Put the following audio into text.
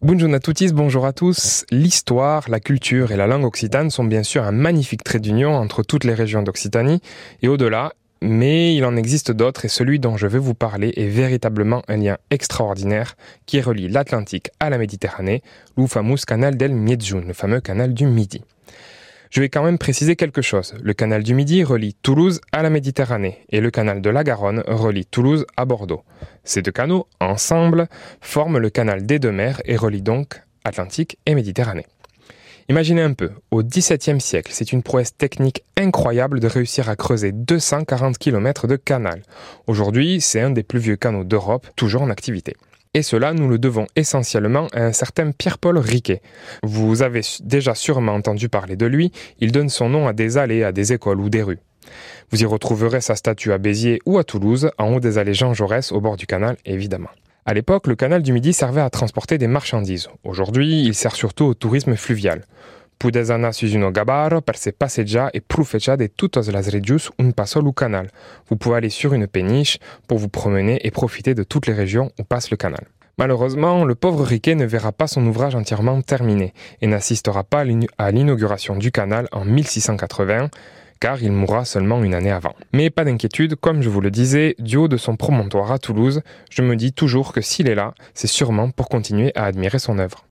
Bonjour à tous, bonjour à tous. L'histoire, la culture et la langue occitane sont bien sûr un magnifique trait d'union entre toutes les régions d'Occitanie et au-delà, mais il en existe d'autres et celui dont je vais vous parler est véritablement un lien extraordinaire qui relie l'Atlantique à la Méditerranée, le fameux canal del Miedzun, le fameux canal du Midi. Je vais quand même préciser quelque chose. Le canal du Midi relie Toulouse à la Méditerranée et le canal de la Garonne relie Toulouse à Bordeaux. Ces deux canaux, ensemble, forment le canal des deux mers et relient donc Atlantique et Méditerranée. Imaginez un peu, au XVIIe siècle, c'est une prouesse technique incroyable de réussir à creuser 240 km de canal. Aujourd'hui, c'est un des plus vieux canaux d'Europe, toujours en activité. Et cela, nous le devons essentiellement à un certain Pierre-Paul Riquet. Vous avez déjà sûrement entendu parler de lui, il donne son nom à des allées, à des écoles ou des rues. Vous y retrouverez sa statue à Béziers ou à Toulouse, en haut des allées Jean Jaurès, au bord du canal évidemment. À l'époque, le canal du Midi servait à transporter des marchandises. Aujourd'hui, il sert surtout au tourisme fluvial. Pudesana uno gabar per se passeggia e de toutes las regius un passo au canal. Vous pouvez aller sur une péniche pour vous promener et profiter de toutes les régions où passe le canal. Malheureusement, le pauvre Riquet ne verra pas son ouvrage entièrement terminé et n'assistera pas à l'inauguration du canal en 1680, car il mourra seulement une année avant. Mais pas d'inquiétude, comme je vous le disais, du haut de son promontoire à Toulouse, je me dis toujours que s'il est là, c'est sûrement pour continuer à admirer son œuvre.